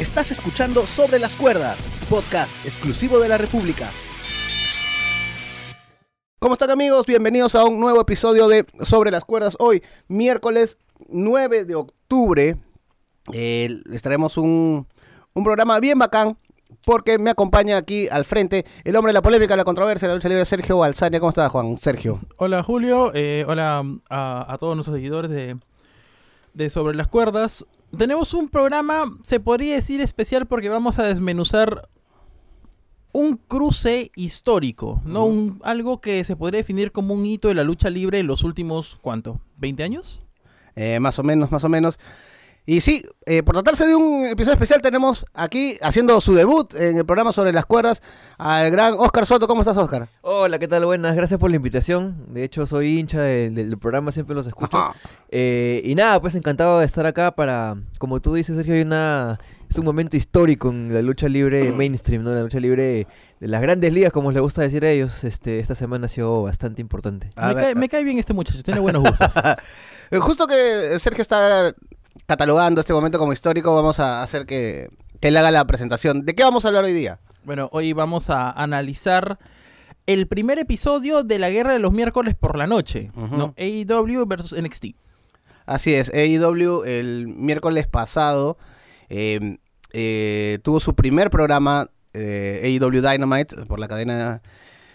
Estás escuchando Sobre las Cuerdas, podcast exclusivo de la República. ¿Cómo están amigos? Bienvenidos a un nuevo episodio de Sobre las Cuerdas. Hoy, miércoles 9 de octubre, eh, les traemos un, un programa bien bacán porque me acompaña aquí al frente el hombre de la polémica, la controversia, la lucha libre, Sergio Alzania. ¿Cómo estás, Juan? Sergio. Hola, Julio. Eh, hola a, a todos nuestros seguidores de, de Sobre las Cuerdas. Tenemos un programa, se podría decir especial, porque vamos a desmenuzar un cruce histórico, ¿no? Un, algo que se podría definir como un hito de la lucha libre en los últimos, ¿cuánto? ¿20 años? Eh, más o menos, más o menos. Y sí, eh, por tratarse de un episodio especial, tenemos aquí haciendo su debut en el programa sobre las cuerdas al gran Oscar Soto. ¿Cómo estás, Oscar? Hola, ¿qué tal? Buenas, gracias por la invitación. De hecho, soy hincha del, del programa, siempre los escucho. Eh, y nada, pues encantado de estar acá para, como tú dices, Sergio, hay una, es un momento histórico en la lucha libre mainstream, ¿no? La lucha libre de las grandes ligas, como les gusta decir a ellos. Este, esta semana ha sido bastante importante. A Me ver, cae, me cae bien este muchacho, tiene buenos gustos. Eh, Justo que Sergio está catalogando este momento como histórico, vamos a hacer que, que él haga la presentación. ¿De qué vamos a hablar hoy día? bueno, hoy vamos a analizar el primer episodio de la Guerra de los Miércoles por la Noche. ¿no? AEW versus NXT. Así es, AEW el miércoles pasado eh, eh, tuvo su primer programa, eh, AEW Dynamite, por la cadena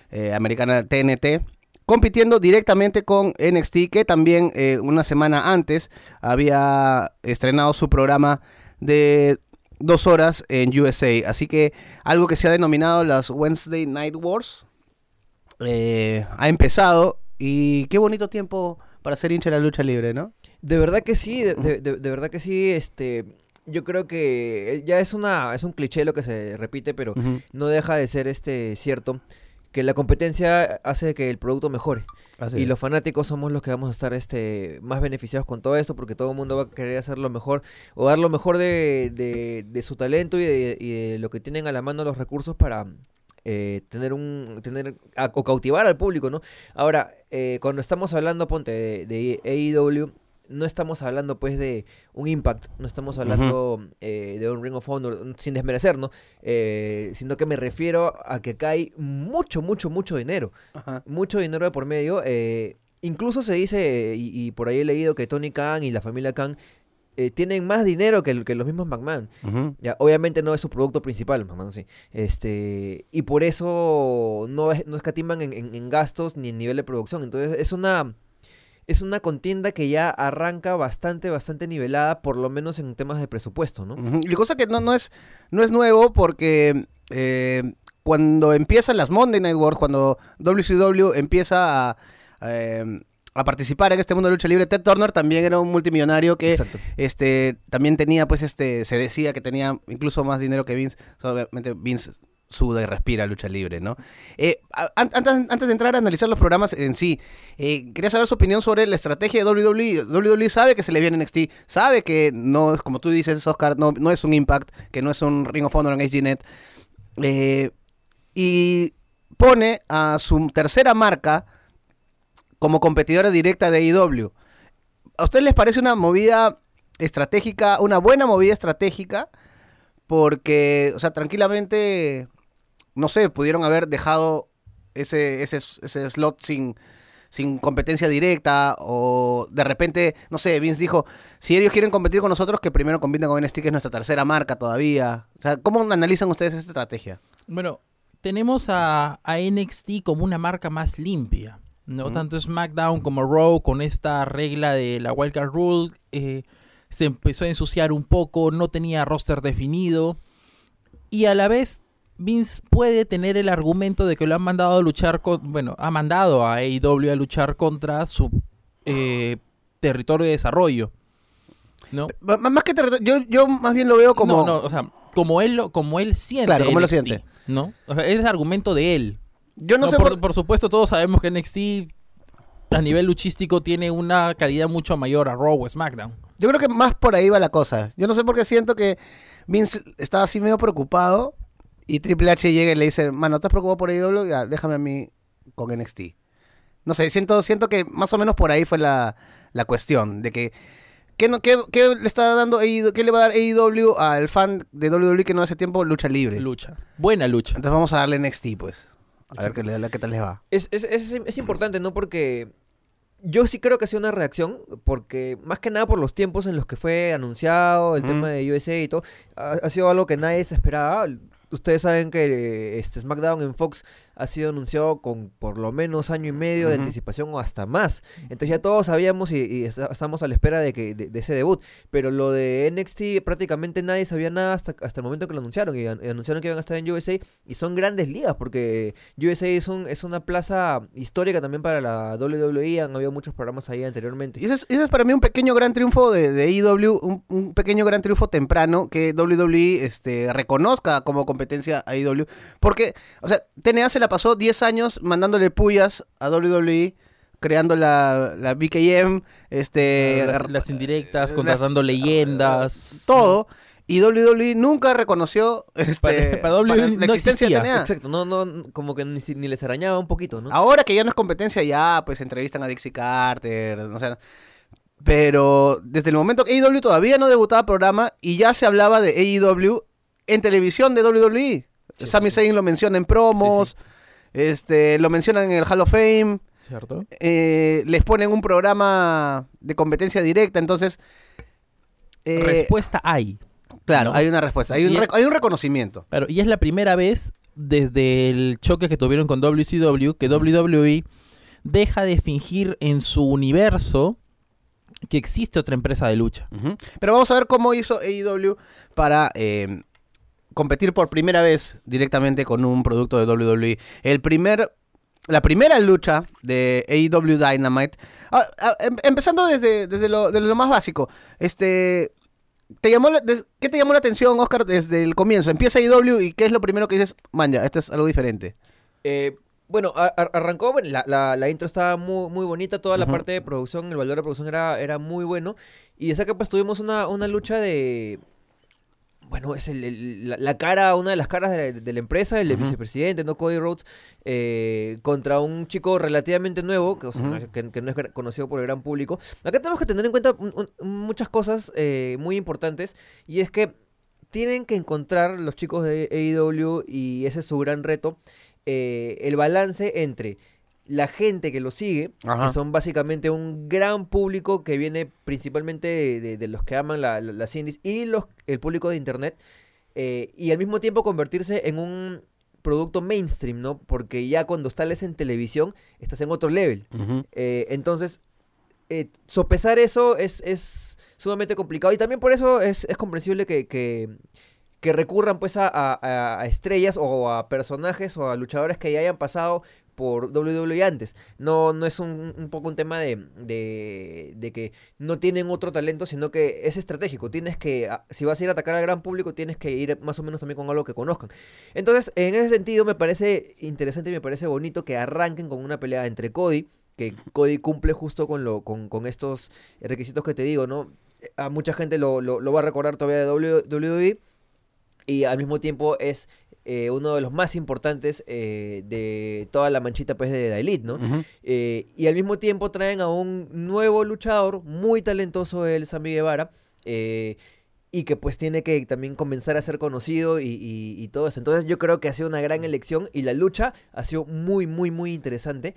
eh, americana TNT, compitiendo directamente con NXT, que también eh, una semana antes había estrenado su programa de dos horas en USA. Así que algo que se ha denominado las Wednesday Night Wars eh, ha empezado y qué bonito tiempo para ser hincha de la lucha libre, ¿no? De verdad que sí, de, de- de- de verdad que sí, este... Yo creo que ya es una es un cliché lo que se repite, pero no deja de ser este cierto que la competencia hace que el producto mejore. Así y es. los fanáticos somos los que vamos a estar este más beneficiados con todo esto porque todo el mundo va a querer hacer lo mejor o dar lo mejor de, de- de su talento y de, y de lo que tienen a la mano los recursos para eh, tener un tener a- o cautivar al público no ahora eh, cuando estamos hablando ponte de, de AEW no estamos hablando pues de un impact, no estamos hablando eh, de un Ring of Honor, sin desmerecer, ¿no? Eh, sino que me refiero a que cae mucho, mucho, mucho dinero Ajá. mucho dinero de por medio. eh, incluso se dice, y, y por ahí he leído que Tony Khan y la familia Khan eh, tienen más dinero que, los mismos McMahon. Ya, obviamente no es su producto principal, McMahon sí. Este, y por eso no, es- no escatiman en, en- en gastos ni en nivel de producción. Entonces es una... Es una contienda que ya arranca bastante, bastante nivelada, por lo menos en temas de presupuesto, ¿no? Y cosa que no, no, es, no es nuevo porque eh, cuando empiezan las Monday Night Wars, cuando WCW empieza a, eh, a participar en este mundo de lucha libre, Ted Turner también era un multimillonario que Exacto. este también tenía, pues, este, se decía que tenía incluso más dinero que Vince. Obviamente Vince suda y respira lucha libre, ¿no? Eh, antes, antes de entrar a analizar los programas en sí, eh, quería saber su opinión sobre la estrategia de WWE. WWE sabe que se le viene NXT, sabe que no es, como tú dices, Oscar, no, no es un Impact, que no es un Ring of Honor en HDNet, eh, y pone a su tercera marca como competidora directa de AEW. ¿A ustedes les parece una movida estratégica, una buena movida estratégica? Porque, o sea, tranquilamente, no sé, pudieron haber dejado ese, ese, ese slot sin, sin competencia directa o de repente, no sé, Vince dijo, si ellos quieren competir con nosotros, que primero compiten con NXT, que es nuestra tercera marca todavía. O sea, ¿cómo analizan ustedes esta estrategia? Bueno, tenemos a, a NXT como una marca más limpia. No tanto SmackDown como Raw con esta regla de la Wildcard Rule eh, se empezó a ensuciar un poco, no tenía roster definido y a la vez Vince puede tener el argumento de que lo han mandado a luchar con, bueno, ha mandado a AEW a luchar contra su eh, territorio de desarrollo. ¿No? Más que terreno- yo, yo más bien lo veo como... No, no, o sea, como él lo, como él siente. Claro, como él lo NXT, siente. ¿No? O sea, es el argumento de él. Yo no, No, sé por, por- por supuesto, todos sabemos que NXT a nivel luchístico tiene una calidad mucho mayor a Raw o SmackDown. Yo creo que más por ahí va la cosa. Yo no sé por qué siento que Vince estaba así medio preocupado y Triple H llega y le dice, mano, ¿estás preocupado por AEW? Ya, déjame a mí con NXT. No sé, siento, siento que más o menos por ahí fue la, la cuestión, de que ¿qué, no, qué, qué le está dando AEW, qué le va a dar AEW al fan de WWE que no hace tiempo lucha libre? Lucha. Buena lucha. Entonces vamos a darle NXT, pues. A ver qué, le- qué tal les va. Es, es, es, es importante, ¿no? Porque yo sí creo que ha sido una reacción, porque más que nada por los tiempos en los que fue anunciado el tema de USA y todo, ha, ha sido algo que nadie se esperaba. Ustedes saben que este SmackDown en Fox ha sido anunciado con por lo menos año y medio de Ujú. anticipación o hasta más. Entonces ya todos sabíamos y, y está- estamos a la espera de, que, de, de ese debut. Pero lo de NXT prácticamente nadie sabía nada hasta, hasta el momento que lo anunciaron. Y, an- y anunciaron que iban a estar en USA. Y son grandes ligas porque USA es, un, es una plaza histórica también para la WWE. Han habido muchos programas ahí anteriormente. Y ese es, ese es para mí un pequeño gran triunfo de, de AEW, un, un pequeño gran triunfo temprano que WWE este, reconozca como competencia a AEW. Porque, o sea, TNA se la pasó 10 años mandándole pullas a WWE, creando la, la BKM, este, las, las indirectas, las- contratando leyendas. todo. Y WWE nunca reconoció este, Para- para WWE la no existencia existía. de TNA. Exacto, no, no, como que ni, les arañaba un poquito, ¿no? Ahora que ya no es competencia, ya pues entrevistan a Dixie Carter, o sea, pero desde el momento que AEW todavía no debutaba programa y ya se hablaba de AEW en televisión de WWE. Sí, Sami sí. Zayn lo menciona en promos, este, lo mencionan en el Hall of Fame, ¿Cierto? eh, les ponen un programa de competencia directa, entonces eh, Respuesta hay. claro, ¿no? hay una respuesta, hay un, hay reconocimiento. Claro, y es la primera vez desde el choque que tuvieron con WCW que WWE deja de fingir en su universo que existe otra empresa de lucha. Pero vamos a ver cómo hizo AEW para eh, competir por primera vez directamente con un producto de WWE. El primer, la primera lucha de AEW Dynamite, ah, ah, em- empezando desde, desde lo, más básico, este... ¿Te llamó la- des- ¿Qué te llamó la atención, Oscar, desde el comienzo? Empieza AEW y ¿qué es lo primero que dices? Man, ya, esto es algo diferente. Eh, bueno, a- a- arrancó, bueno, la, la- la intro estaba muy, muy bonita, toda la parte de producción, el valor de producción era, era muy bueno. Y de que pues tuvimos una, una lucha de... Bueno, es el- el- la, la cara, una de las caras de la, de la empresa, el vicepresidente, ¿no? Cody Rhodes, eh, contra un chico relativamente nuevo, que, o sea, Ujú. no es- que- que no es gra- conocido por el gran público. Acá tenemos que tener en cuenta un- un- muchas cosas eh, muy importantes, y es que tienen que encontrar los chicos de AEW, y ese es su gran reto, eh, el balance entre la gente que lo sigue, Ajá. que son básicamente un gran público que viene principalmente de, de- de los que aman la- la- las indies y los, el público de internet, eh, y al mismo tiempo convertirse en un producto mainstream, ¿no? Porque ya cuando estás en televisión, estás en otro level. Eh, entonces, eh, sopesar eso es, es sumamente complicado y también por eso es, es comprensible que, que, que recurran pues a, a- a estrellas o a personajes o a luchadores que ya hayan pasado por WWE antes. No, no es un, poco un tema de, de, que no tienen otro talento, sino que es estratégico. Tienes que, a- si vas a ir a atacar al gran público, tienes que ir más o menos también con algo que conozcan. Entonces, en ese sentido, me parece interesante y me parece bonito que arranquen con una pelea entre Cody, que Cody cumple justo con, lo, con, estos requisitos que te digo, ¿no? A mucha gente lo, lo, lo va a recordar todavía de WWE y al mismo tiempo es eh, uno de los más importantes eh, de toda la manchita pues de la Elite, ¿no? Eh, y al mismo tiempo traen a un nuevo luchador, muy talentoso el Sammy Guevara, y que pues tiene que también comenzar a ser conocido y, y- y todo eso. Entonces yo creo que ha sido una gran elección y la lucha ha sido muy, muy, muy interesante.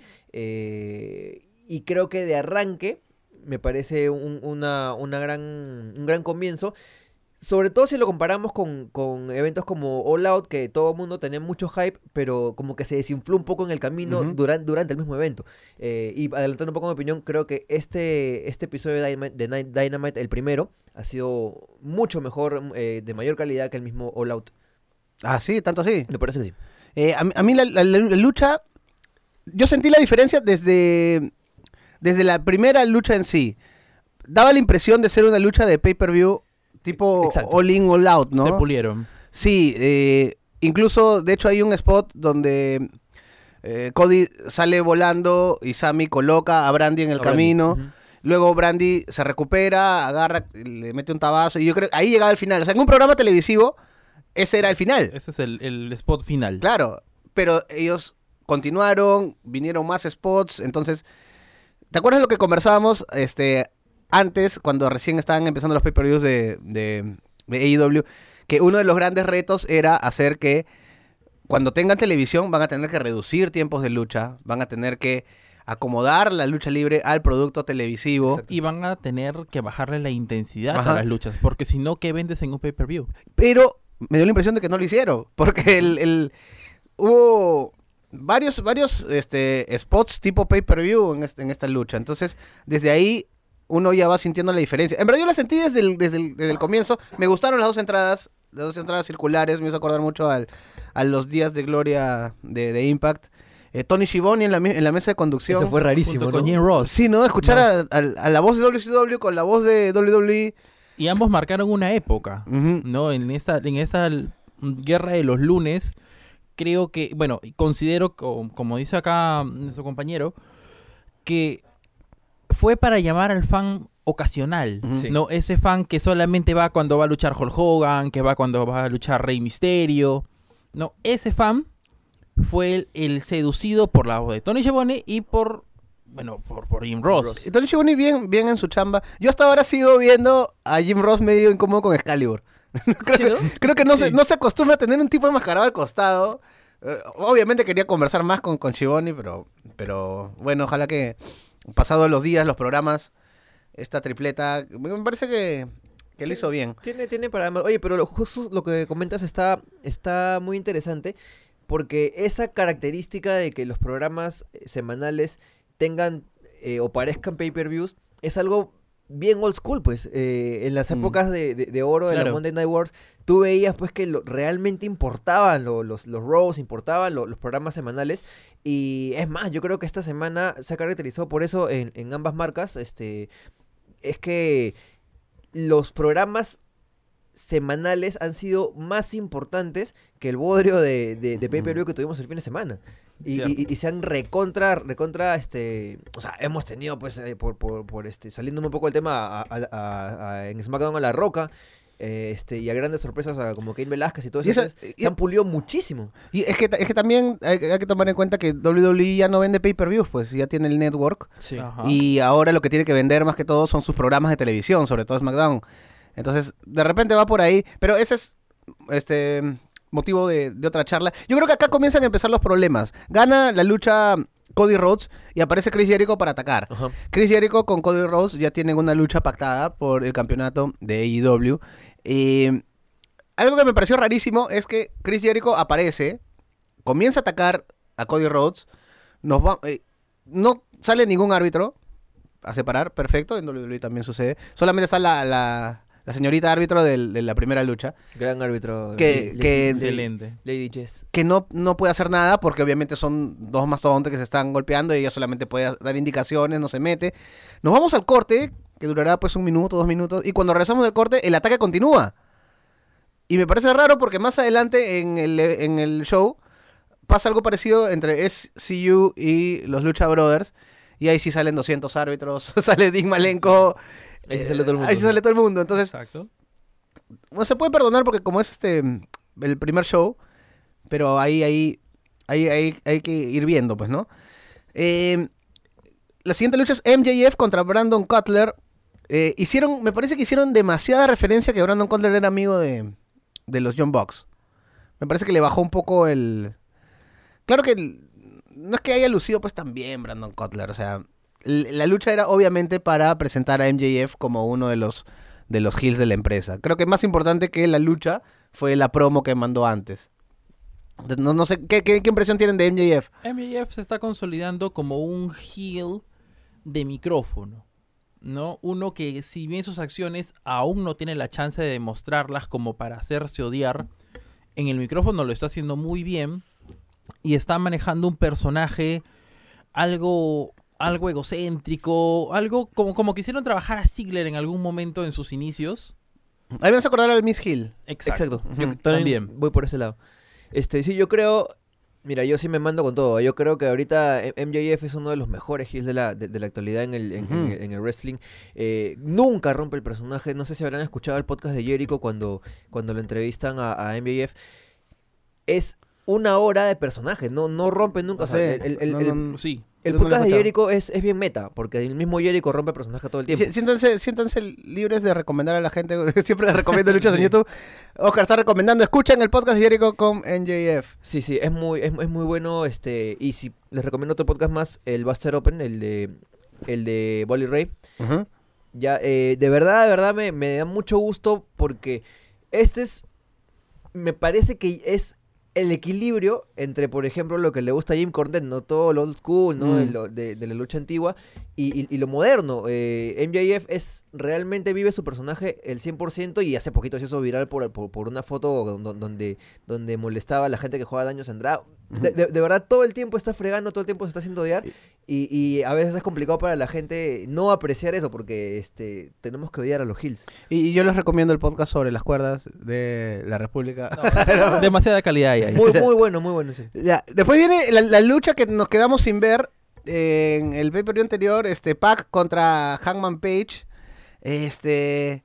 y creo que de arranque me parece un, una, una gran, un gran comienzo. Sobre todo si lo comparamos con, con eventos como All Out, que todo el mundo tenía mucho hype, pero como que se desinfló un poco en el camino Ujú. duran- durante el mismo evento. Eh, y adelantando un poco mi opinión, creo que este, este episodio de Dynamite, de Dynamite, el primero, ha sido mucho mejor, eh, de mayor calidad que el mismo All Out. Ah, sí, tanto así. Me parece que sí. Eh, a, mí- a mí la, la- la lucha, yo sentí la diferencia desde, desde la primera lucha en sí. Daba la impresión de ser una lucha de pay-per-view tipo Exacto. all in, all out, ¿no? Se pulieron. Sí, eh, incluso de hecho hay un spot donde eh, Cody sale volando y Sammy coloca a Brandy en el A Brandy, camino. Luego Brandy se recupera, agarra, le mete un tabazo y yo creo ahí llegaba el final. O sea, en un programa televisivo ese era el final. Ese es el, el spot final. Claro, pero ellos continuaron, vinieron más spots, entonces, ¿te acuerdas lo que conversábamos este antes, cuando recién estaban empezando los pay-per-views de, de, de AEW, que uno de los grandes retos era hacer que cuando tengan televisión van a tener que reducir tiempos de lucha, van a tener que acomodar la lucha libre al producto televisivo. Exacto. Y van a tener que bajarle la intensidad Ajá. a las luchas, porque si no, ¿qué vendes en un pay-per-view? Pero me dio la impresión de que no lo hicieron, porque el, el- hubo varios, varios este, spots tipo pay-per-view en, este- en esta lucha. Entonces, desde ahí uno ya va sintiendo la diferencia. En verdad yo la sentí desde el, desde el, desde el comienzo. Me gustaron las dos entradas, las dos entradas circulares. Me hizo acordar mucho al, a los días de gloria de, de Impact. Eh, Tony Schiavone en la, en la mesa de conducción. Eso fue rarísimo, Junto ¿no? con Jim Ross. Sí, ¿no? Escuchar a, a- a la voz de WCW con la voz de WWE. Y ambos marcaron una época. ¿no? En esta, en esta guerra de los lunes, creo que, bueno, considero, co- como dice acá nuestro compañero, que fue para llamar al fan ocasional. Sí. ¿no? Ese fan que solamente va cuando va a luchar Hulk Hogan, que va cuando va a luchar Rey Misterio, ¿no? Ese fan fue el, el seducido por la voz de Tony Schiavone y por, bueno, por, por Jim Ross. Y Tony Schiavone bien, bien en su chamba. Yo hasta ahora sigo viendo a Jim Ross medio incómodo con Excalibur. creo, ¿Sí, que, no? creo que no, se, no se acostumbra a tener un tipo enmascarado al costado. Eh, obviamente quería conversar más con, con Schiavone, pero, pero bueno, ojalá que pasados los días, los programas, esta tripleta, me parece que, que lo hizo bien. Tiene, tiene para más. Oye, pero lo, justo lo que comentas está, está muy interesante porque esa característica de que los programas eh, semanales tengan eh, o parezcan pay-per-views es algo bien old school, pues. Eh, en las Mm. épocas de, de- de oro de la. Monday Night Wars, tú veías pues que lo- realmente importaban lo- los, los Raws, importaban lo- los programas semanales. Y es más, yo creo que esta semana se ha caracterizado por eso en, en ambas marcas. Este, es que los programas semanales han sido más importantes que el bodrio de, de, de pay-per-view que tuvimos el fin de semana. Y, y- y se han recontra, recontra, este, o sea, hemos tenido, pues, eh, por, por, por, este, saliéndome un poco del tema, a- a- a- a- en SmackDown a La Roca, eh, este, y a grandes sorpresas a como Kane Velázquez y todo Y eso, esa- entonces, y- se han pulido muchísimo. Y es que, es que también hay, hay que tomar en cuenta que WWE ya no vende pay-per-views, pues ya tiene el network. Y ahora lo que tiene que vender más que todo son sus programas de televisión, sobre todo SmackDown. Entonces, de repente va por ahí. Pero ese es este motivo de, de otra charla. Yo creo que acá comienzan a empezar los problemas. Gana la lucha Cody Rhodes y aparece Chris Jericho para atacar. Ajá. Chris Jericho con Cody Rhodes ya tienen una lucha pactada por el campeonato de AEW. Eh, algo que me pareció rarísimo es que Chris Jericho aparece, comienza a atacar a Cody Rhodes, nos va, eh, no sale ningún árbitro a separar, perfecto, en WWE también sucede. Solamente está la, la- la señorita árbitro del- de la primera lucha, Gran árbitro. Que- Lady- que- Excelente. Lady Jess. que no, no puede hacer nada porque obviamente son dos mastodontes que se están golpeando y ella solamente puede dar indicaciones, no se mete. Nos vamos al corte, que durará pues un minuto, dos minutos, y cuando regresamos del corte, el ataque continúa. Y me parece raro porque más adelante en el, en el show pasa algo parecido entre SCU y los Lucha Brothers. Y ahí sí salen 200 árbitros, sale Dick Malenko. Ahí sí eh, sale todo el mundo. Ahí sí sale todo el mundo. Entonces, Exacto. bueno, se puede perdonar porque como es este el primer show, pero ahí, ahí, ahí, ahí hay que ir viendo, pues, ¿no? Eh, la siguiente lucha es MJF contra Brandon Cutler. Eh, hicieron, me parece que hicieron demasiada referencia que Brandon Cutler era amigo de, de los John Box. Me parece que le bajó un poco el... Claro que el- no es que haya lucido pues tan bien Brandon Cutler, o sea, la lucha era obviamente para presentar a MJF como uno de los de los heels de la empresa. Creo que más importante que la lucha fue la promo que mandó antes. No, no sé, ¿qué, qué, impresión tienen de MJF? MJF se está consolidando como un heel de micrófono, ¿no? Uno que si bien sus acciones aún no tiene la chance de demostrarlas como para hacerse odiar, en el micrófono lo está haciendo muy bien y está manejando un personaje algo algo egocéntrico, algo como, como quisieron trabajar a Ziggler en algún momento en sus inicios. A mí me hace acordar al Miss Hill. Exacto. Yo Ujú. también, También. voy por ese lado. Este, sí, yo creo. Mira, yo sí me mando con todo. Yo creo que ahorita MJF es uno de los mejores heels de la, de, de la actualidad en el, en, en Ujú. el- en el wrestling. Eh, nunca rompe el personaje. No sé si habrán escuchado el podcast de Jericho cuando, cuando lo entrevistan a, a MJF. Es una hora de personaje. No, no rompe nunca. No o sea, sé, el- el- el- no, el- no, Sí. El no podcast de. Jericho es, es bien meta, porque el mismo Jericho rompe personaje todo el tiempo. Sí, Siéntanse, siéntanse libres de recomendar a la gente. Siempre les recomiendo luchas en YouTube. Oscar está recomendando. Escuchen el podcast de Jericho con NJF. Sí, sí, es muy, es, es muy bueno, este, y si les recomiendo otro podcast más, el Buster Open, el de, el de Bolly Ray. Ya, eh, de verdad, de verdad me, me da mucho gusto porque este es, me parece que es el equilibrio entre, por ejemplo, lo que le gusta a Jim Cornette, no todo lo old school, ¿no? De, Mm. lo- de- de la lucha antigua y, y- y lo moderno. Eh, MJF es, realmente vive su personaje el 100% y hace poquito se hizo viral por, por, por una foto don- donde, donde molestaba a la gente que juega daños en drag. De, de- de verdad, todo el tiempo está fregando, todo el tiempo se está haciendo odiar y, y a veces es complicado para la gente no apreciar eso porque este tenemos que odiar a los Hills. Y, y yo les recomiendo el podcast sobre las cuerdas de la República. Demasiada calidad ahí. ahí. Muy, muy bueno, muy bueno, sí. Ya, Después viene la, la lucha que nos quedamos sin ver en el pay-per-view anterior. Este, Pac contra Hangman Page. Este...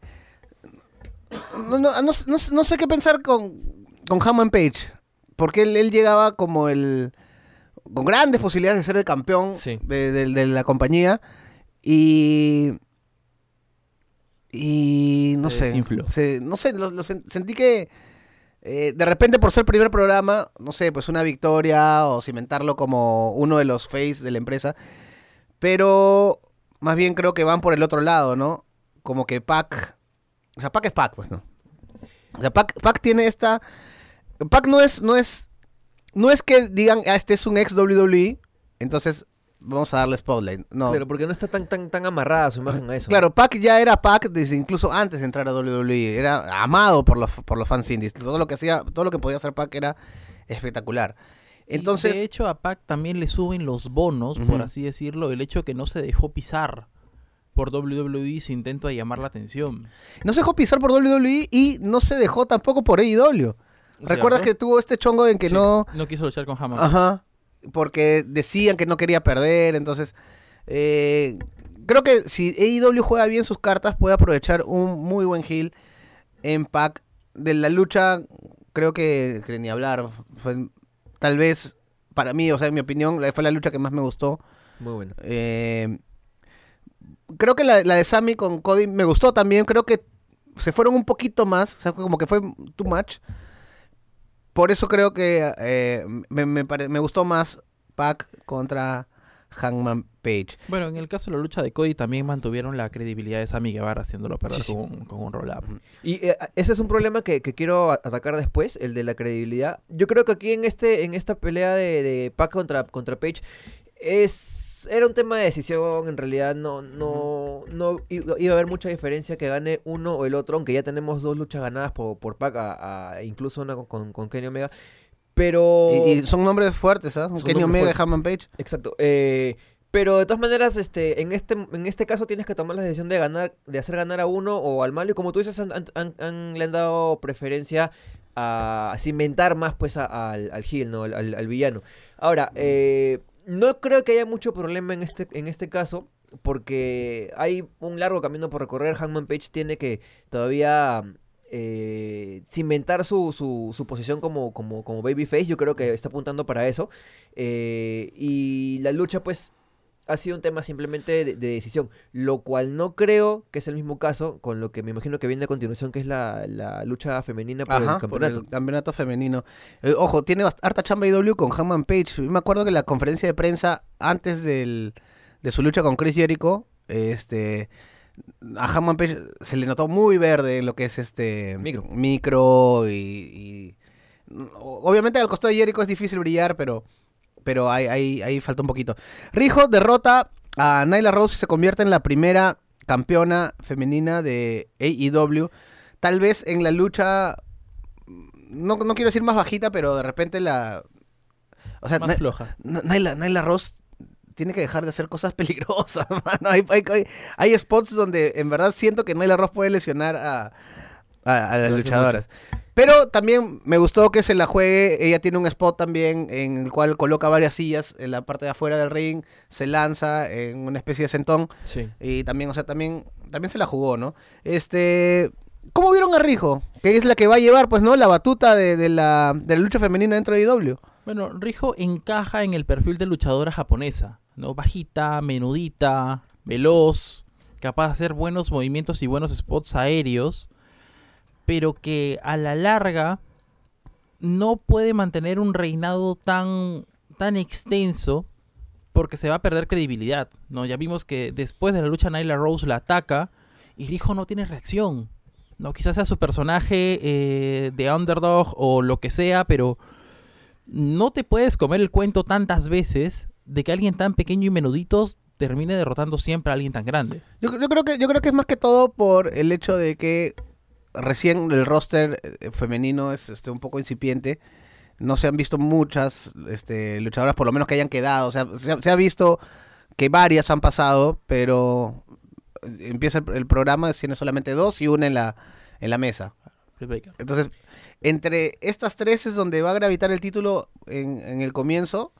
No, no, no, no- no sé qué pensar con, con Hangman Page. Porque él, él llegaba como el... Con grandes posibilidades de ser el campeón Sí. de, de- de la compañía. Y... Y no Se sé. se- no sé, lo- lo sen- sentí que... eh, de repente por ser primer programa, no sé, pues una victoria o cimentarlo como uno de los face de la empresa. Pero más bien creo que van por el otro lado, ¿no? Como que Pac... O sea, Pac es Pac, pues no. O sea, Pac, Pac tiene esta... Pac no es, no es... No es que digan, ah, este es un ex WWE, entonces vamos a darle spotlight. No. Claro, porque no está tan tan tan amarrada su imagen a eso. Claro, Pac ya era Pac desde incluso antes de entrar a WWE. Era amado por los, por los fans indies. Todo lo que hacía, todo lo que podía hacer Pac era espectacular. Y Entonces, de hecho, a Pac también le suben los bonos, por así decirlo, el hecho que no se dejó pisar por WWE su intento de llamar la atención. no se dejó pisar por WWE y no se dejó tampoco por AEW. ¿Recuerdas que tuvo este chongo en que Sí, no... No quiso luchar con Hammond. Ajá. Porque decían que no quería perder. Entonces, eh, creo que si AEW juega bien sus cartas, puede aprovechar un muy buen heel en pack. De la lucha, creo que, que ni hablar. Fue, tal vez, para mí, o sea, en mi opinión, fue la lucha que más me gustó. Muy bueno. Eh, creo que la, la de Sammy con Cody me gustó también. Creo que se fueron un poquito más. O sea, como que fue too much. Por eso creo que eh, me, me pare- me gustó más Pac contra Hangman Page. Bueno, en el caso de la lucha de Cody también mantuvieron la credibilidad de Sammy Guevara haciéndolo perder Sí, sí. Con, un, con un roll-up. Y eh, ese es un problema que, que quiero atacar después, el de la credibilidad. Yo creo que aquí en este en esta pelea de, de Pac contra, contra Page es era un tema de decisión, en realidad no no no iba a haber mucha diferencia que gane uno o el otro, aunque ya tenemos dos luchas ganadas por, por Pac, a- a- incluso una con, con, con Kenny Omega. Pero Y, y son nombres fuertes, ¿ah? Son Kenny Omega y. Hangman Page. Exacto. eh, pero de todas maneras, este, en este, en este caso tienes que tomar la decisión de ganar, de hacer ganar a uno o al malo. Y como tú dices, han, han- han- han- le han dado preferencia a cimentar más pues a- al, al heel, ¿no? Al, al- al villano. Ahora, eh, no creo que haya mucho problema en este, en este caso. Porque hay un largo camino por recorrer. Hangman Page tiene que todavía eh, cimentar su, su, su posición como, como, como babyface. Yo creo que está apuntando para eso. Eh, y la lucha, pues, ha sido un tema simplemente de, de decisión. Lo cual no creo que es el mismo caso con lo que me imagino que viene a continuación, que es la, la lucha femenina por Ajá, el por campeonato. el campeonato femenino. Eh, ojo, tiene harta chamba IW con Hangman Page. Yo me acuerdo que la conferencia de prensa antes del, de su lucha con Chris Jericho, este, a Hangman Page se le notó muy verde en lo que es este Micro. micro y, y- o- obviamente al costado de Jericho es difícil brillar, pero pero ahí, ahí, ahí falta un poquito. Rijo derrota a Nyla Rose y se convierte en la primera campeona femenina de AEW. Tal vez en la lucha, no, no quiero decir más bajita, pero de repente la... O sea, Más floja. N- Nyla, Nyla Rose tiene que dejar de hacer cosas peligrosas, mano. Hay, hay- hay- hay spots donde en verdad siento que Nyla Rose puede lesionar a, a- a las luchadoras. Pero también me gustó que se la juegue. Ella tiene un spot también en el cual coloca varias sillas en la parte de afuera del ring, se lanza en una especie de sentón. Sí. Y también, o sea, también, también se la jugó, ¿no? Este. ¿Cómo vieron a Rijo? Que es la que va a llevar, pues, ¿no? La batuta de, de la, de la lucha femenina dentro de IW. Bueno, Rijo encaja en el perfil de luchadora japonesa. ¿no? Bajita, menudita, veloz, capaz de hacer buenos movimientos y buenos spots aéreos, pero que a la larga no puede mantener un reinado tan, tan extenso porque se va a perder credibilidad, ¿no? Ya vimos que después de la lucha Nyla Rose la ataca y Rijo no tiene reacción, ¿no? Quizás sea su personaje eh, de underdog o lo que sea, pero no te puedes comer el cuento tantas veces de que alguien tan pequeño y menudito termine derrotando siempre a alguien tan grande. Yo, creo que yo creo que es más que todo por el hecho de que recién el roster eh, femenino es este un poco incipiente. No se han visto muchas este, luchadoras, por lo menos que hayan quedado. O sea, se, ha- se ha visto que varias han pasado, pero empieza el, el programa, tiene solamente dos y una en la, en la mesa. Entonces, entre estas tres es donde va a gravitar el título en, en el comienzo.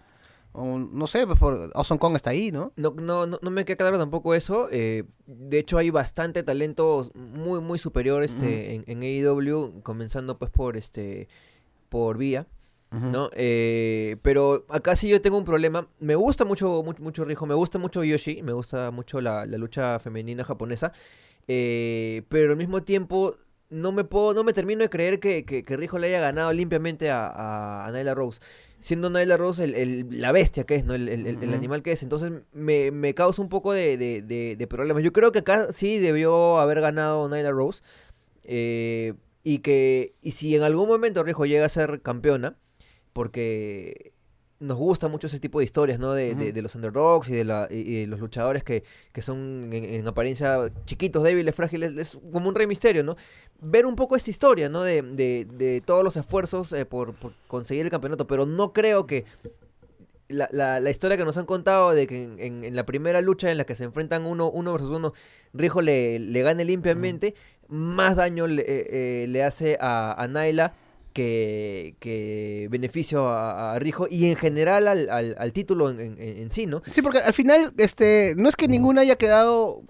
O, no sé, pues por, Awesome Kong está ahí, ¿no? No, no, no, no me queda claro tampoco eso. eh, de hecho, hay bastante talento muy, muy superior este, en, en AEW, comenzando pues por este por Vía, ¿no? Eh, pero acá sí yo tengo un problema. Me gusta mucho, mucho, mucho Rijo, me gusta mucho Yoshi, me gusta mucho la, la lucha femenina japonesa. eh, pero al mismo tiempo no me puedo, no me termino de creer que, que, que Rijo le haya ganado limpiamente a, a, a Nyla Rose. Siendo Nyla Rose el, el- la bestia que es, ¿no? El, el- el- animal que es. Entonces me, me causa un poco de, de- de- de problemas. Yo creo que acá sí debió haber ganado Nyla Rose. eh, y que y si en algún momento Rijo llega a ser campeona, porque nos gusta mucho ese tipo de historias, ¿no? De, de- los underdogs y de, la, y, de los luchadores que, que son en, en apariencia chiquitos, débiles, frágiles, es como un rey misterio, ¿no? Ver un poco esta historia, ¿no? De, de- de todos los esfuerzos eh, por, por conseguir el campeonato, pero no creo que la, la- la historia que nos han contado de que en, en- en la primera lucha en la que se enfrentan uno, uno versus uno, Rijo le, le gane limpiamente, más daño le, eh, eh, le hace a, a Naila que, que beneficio a, a Rijo y en general al, al- al título en, en- en sí, ¿no? Sí, porque al final, este, no es que ninguna haya quedado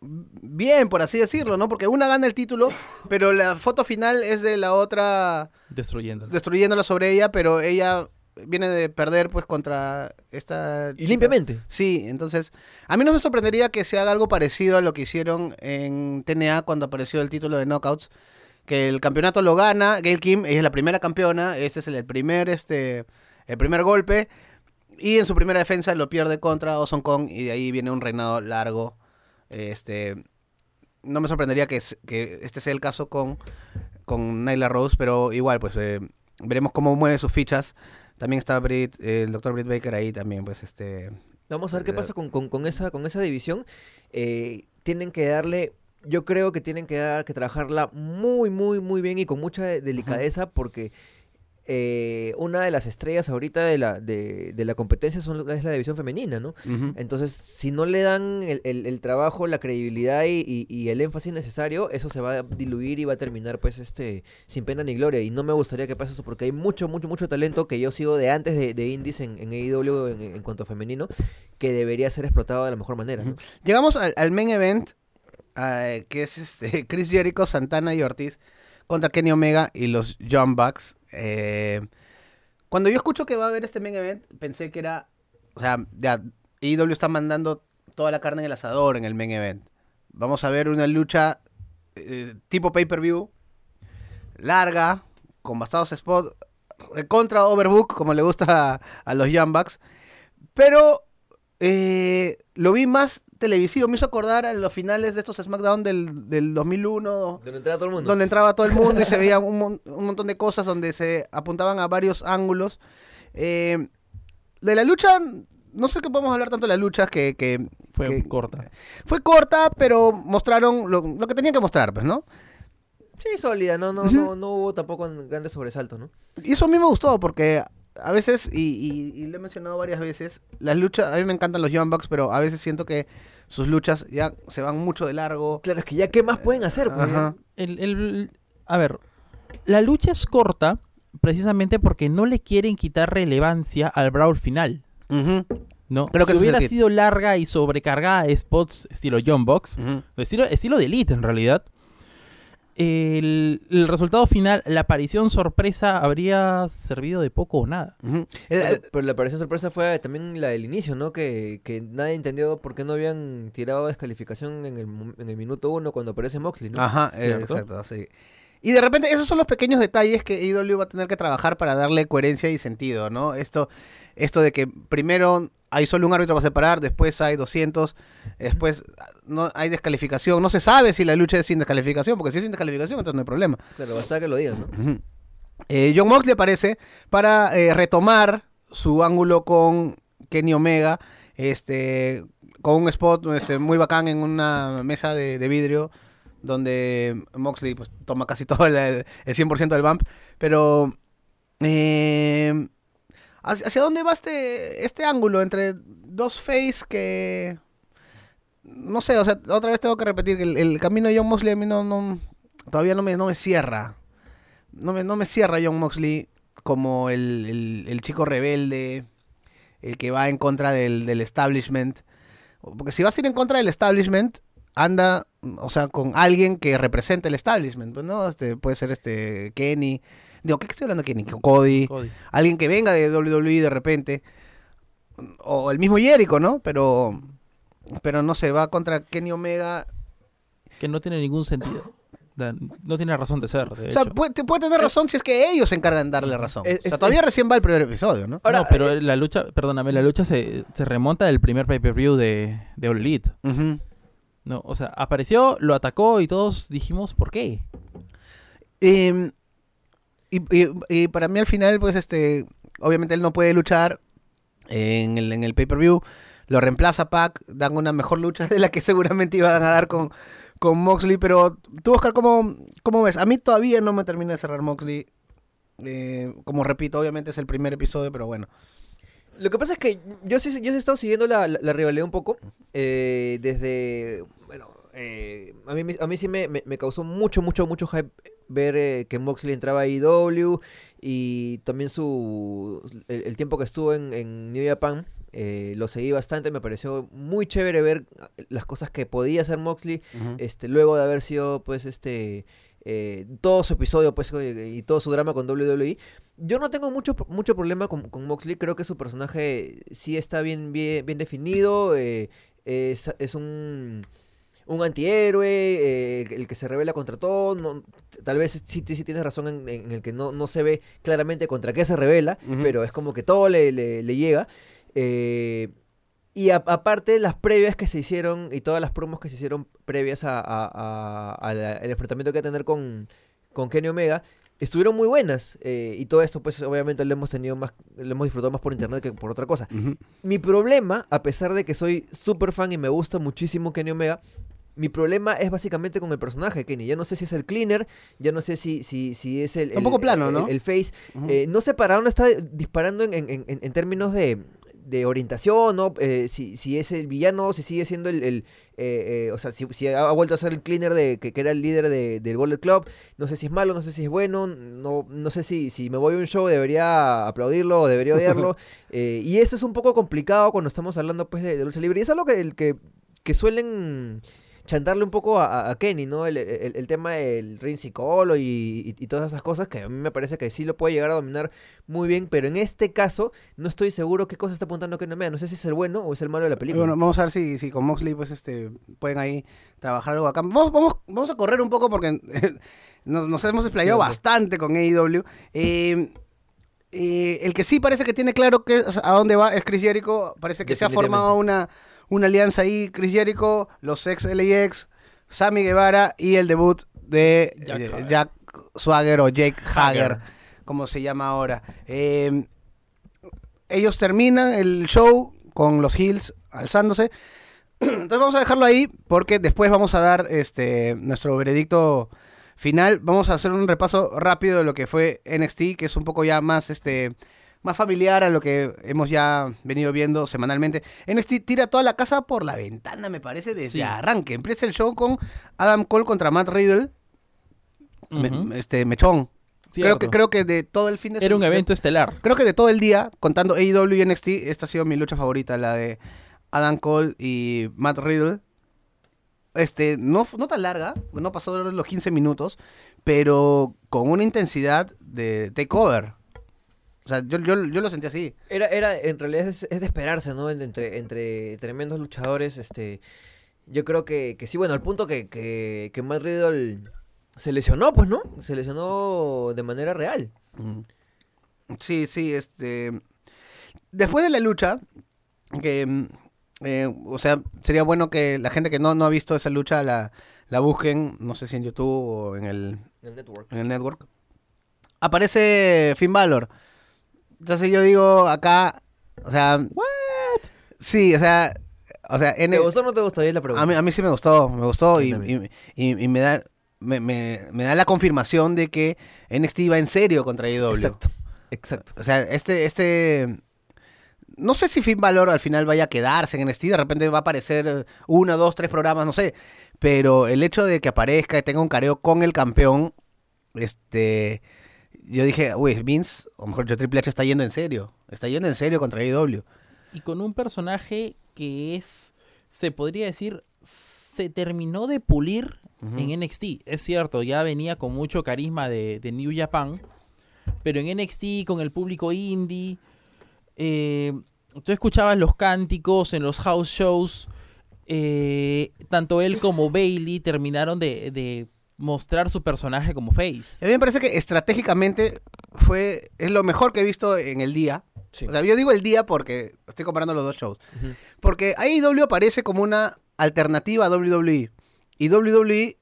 bien, por así decirlo, ¿no? Porque una gana el título, pero la foto final es de la otra Destruyéndola. destruyéndola sobre ella, pero ella viene de perder pues contra esta Y limpiamente. Sí, entonces a mí no me sorprendería que se haga algo parecido a lo que hicieron en TNA cuando apareció el título de Knockouts, que el campeonato lo gana Gail Kim, ella es la primera campeona, este es el, el primer este el primer golpe y en su primera defensa lo pierde contra Awesome Kong y de ahí viene un reinado largo. Este no me sorprendería que, que este sea el caso con con Nyla Rose, pero igual pues eh, veremos cómo mueve sus fichas. También está Britt, eh, el doctor Britt Baker ahí también, pues este Vamos a ver qué pasa con, con- con esa, con esa división. Eh, tienen que darle, yo creo que tienen que, dar, que trabajarla muy, muy, muy bien y con mucha de- delicadeza porque eh, una de las estrellas ahorita de la, de, de la competencia son, es la división femenina, ¿no? Entonces, si no le dan el, el- el trabajo, la credibilidad y, y- y el énfasis necesario, eso se va a diluir y va a terminar, pues, este, sin pena ni gloria. Y no me gustaría que pase eso porque hay mucho, mucho, mucho talento que yo sigo de antes de, de Indies en, en AEW en, en cuanto a femenino, que debería ser explotado de la mejor manera, ¿no? Llegamos al, al main event, eh, que es este Chris Jericho, Santana y Ortiz contra Kenny Omega y los John Bucks. Eh, cuando yo escucho que va a haber este main event, pensé que era, o sea, ya IW está mandando toda la carne en el asador en el main event. Vamos a ver una lucha eh, tipo pay-per-view, larga, con bastados spots, contra Overbook, como le gusta a, los Young Bucks. Pero lo vi más televisivo, me hizo acordar a los finales de estos SmackDown del, del 2001, Donde entra todo el mundo. donde entraba todo el mundo y se veía un, mon- un montón de cosas donde se apuntaban a varios ángulos. Eh, de la lucha, no sé qué podemos hablar tanto de la lucha, que, que Fue que- corta. fue corta, pero mostraron lo, lo que tenían que mostrar, pues, ¿no? Sí, sólida, no, no, no, no hubo tampoco grandes sobresaltos, ¿no? Y eso a mí me gustó porque a veces, y, y- y lo he mencionado varias veces, las luchas, a mí me encantan los Young Bucks, pero a veces siento que sus luchas ya se van mucho de largo. Claro, es que ya qué más pueden hacer, pues. El, el- a ver, la lucha es corta precisamente porque no le quieren quitar relevancia al brawl final. ¿no? Creo que si hubiera sido larga y sobrecargada de spots estilo John Box, estilo, estilo de Elite en realidad, el, el resultado final, la aparición sorpresa, habría servido de poco o nada. Ujú. El- Pero, el- pero la aparición sorpresa fue también la del inicio, ¿no? Que, que nadie entendió por qué no habían tirado descalificación en el, en el minuto uno cuando aparece Moxley, ¿no? Ajá, eh, ¿Cierto? exacto, sí. Y de repente, esos son los pequeños detalles que AEW va a tener que trabajar para darle coherencia y sentido, ¿no? Esto, esto de que primero hay solo un árbitro para separar, después hay 200, después no hay descalificación. No se sabe si la lucha es sin descalificación, porque si es sin descalificación, entonces no hay problema. Claro, basta que lo digan, ¿no? Eh, John Moxley aparece para eh, retomar su ángulo con Kenny Omega, este, con un spot este, muy bacán en una mesa de, de vidrio, donde Moxley pues, toma casi todo el, el 100% del bump, pero... eh, ¿hacia, dónde va este, este ángulo entre dos face que... No sé, o sea, otra vez tengo que repetir que el, camino de John Moxley a mí no, no- todavía no me, no me cierra no me, no me cierra John Moxley como el, el- el chico rebelde, el que va en contra del, del establishment. Porque si vas a ir en contra del establishment, anda, o sea, con alguien que represente el establishment, pues, ¿no? Este, puede ser este Kenny. Digo, ¿qué estoy hablando de Kenny? Cody. Cody. Alguien que venga de WWE de repente. O el mismo Jericho, ¿no? Pero, pero no sé, va contra Kenny Omega Que no tiene ningún sentido. No tiene razón de ser, de O sea, hecho. puede, te puede tener razón si es que ellos se encargan de darle razón. Es- o sea, es- todavía recién va el primer episodio, ¿no? Ahora, no, pero eh, la lucha, perdóname, la lucha se, se remonta del primer pay-per-view de, de All Elite. No, o sea, apareció, lo atacó y todos dijimos, ¿por qué? Eh, y, y- para mí al final, pues, este, obviamente él no puede luchar en el, en el pay-per-view. Lo reemplaza Pac, dan una mejor lucha de la que seguramente iban a dar con, con Moxley. Pero tú, Oscar, ¿cómo, ¿cómo ves? A mí todavía no me termina de cerrar Moxley. Eh, como repito, obviamente es el primer episodio, pero bueno. Lo que pasa es que yo sí, yo he estado siguiendo la, la- rivalidad un poco. eh, desde. Bueno, eh, a, mí, a mí sí me, me- me causó mucho, mucho, mucho hype ver eh, que Moxley entraba a IW y también su. El, el tiempo que estuvo en, en New Japan. eh, lo seguí bastante, me pareció muy chévere ver las cosas que podía hacer Moxley este luego de haber sido pues este eh, todo su episodio pues y todo su drama con WWE yo no tengo mucho mucho problema con, con Moxley creo que su personaje sí está bien bien, bien definido eh, es, es un un antihéroe, eh, el, que se revela contra todo, no, tal vez sí, sí tienes razón en, en el que no, no se ve claramente contra qué se revela, pero es como que todo le, le- le llega. Eh, y a- aparte las previas que se hicieron y todas las promos que se hicieron previas a, a- a- al enfrentamiento que va a tener con, con Kenny Omega estuvieron muy buenas. eh, y todo esto pues obviamente lo hemos tenido más, lo hemos disfrutado más por internet que por otra cosa. Mi problema, a pesar de que soy súper fan y me gusta muchísimo Kenny Omega, mi problema es básicamente con el personaje Kenny. Ya no sé si es el cleaner, ya no sé si, si, si es el, Está un poco el- plano, el- ¿no? el face. Eh, no sé para dónde está disparando en, en- en- en términos de, de orientación, ¿no? Eh, si, si es el villano, si sigue siendo el... el, eh, eh, o sea, si, si ha vuelto a ser el cleaner de, que, que era el líder de- del Bullet Club. No sé si es malo, no sé si es bueno. No, no sé si, si me voy a un show debería aplaudirlo o debería odiarlo. Eh, y eso es un poco complicado cuando estamos hablando pues de, de lucha libre. Y es algo que, que, que suelen chantarle un poco a, Kenny, ¿no? El, el- el tema del ring psicólogo y, y- y todas esas cosas que a mí me parece que sí lo puede llegar a dominar muy bien, pero en este caso no estoy seguro qué cosa está apuntando Kenny Omega. No sé si es el bueno o es el malo de la película. Bueno, vamos a ver si, si con Moxley pues este pueden ahí trabajar algo acá. Vamos, vamos, vamos a correr un poco porque nos, nos hemos explayado Sí, bastante con AEW. Eh, eh, el que sí parece que tiene claro que, o sea, a dónde va es Chris Jericho. Parece que se ha formado una, una alianza ahí. Chris Jericho, los ex LAX, Sammy Guevara y el debut de Jack eh, Hager. Jack Swagger o Jake Hager, Hager. como se llama ahora. Eh, ellos terminan el show con los Hills alzándose. Entonces vamos a dejarlo ahí porque después vamos a dar este nuestro veredicto final. Vamos a hacer un repaso rápido de lo que fue NXT, que es un poco ya más este más familiar a lo que hemos ya venido viendo semanalmente. NXT tira toda la casa por la ventana, me parece, desde Sí. arranque. Empieza el show con Adam Cole contra Matt Riddle, me- este mechón. Creo que creo que de todo el fin de Era un evento estelar. Creo que de todo el día, contando AEW y NXT, esta ha sido mi lucha favorita, la de Adam Cole y Matt Riddle. este, no, no tan larga, no pasó los 15 minutos, pero con una intensidad de takeover. O sea, yo, yo, yo lo sentí así. Era, era, en realidad es, es de esperarse, ¿no? En- Entre, entre tremendos luchadores, este... Yo creo que, que sí, bueno, al punto que, que, que Matt Riddle se lesionó, pues, ¿no? Se lesionó de manera real. Sí, sí, este. Después de la lucha, que. eh, o sea, sería bueno que la gente que no, no ha visto esa lucha la, la busquen, no sé si en YouTube o en el, En el network. en el network. Aparece Finn Balor. Entonces yo digo acá, o sea. Sí, o sea. O sea, en ¿Te el- gustó o no te gustó? Ahí es la pregunta. a mí, a mí sí me gustó, me gustó y, y- y- y me da me, me- me da la confirmación de que NXT va en serio contra AEW. Exacto, exacto. O sea, este, este. No sé si Finn Balor al final vaya a quedarse en NXT, de repente va a aparecer eh, uno, dos, tres programas, no sé. Pero el hecho de que aparezca y tenga un careo con el campeón, este. Yo dije, uy, Vince, o mejor yo Triple H está yendo en serio. Está yendo en serio contra AEW. Y con un personaje que es, se podría decir, se terminó de pulir en NXT. Es cierto, ya venía con mucho carisma de, de New Japan, pero en NXT con el público indie, eh, tú escuchabas los cánticos en los house shows, eh, tanto él como Bailey terminaron de, de mostrar su personaje como face. A mí me parece que estratégicamente fue. Es lo mejor que he visto en el día. Sí. O sea, yo digo el día porque estoy comparando los dos shows. Porque AEW aparece como una alternativa a WWE. Y WWE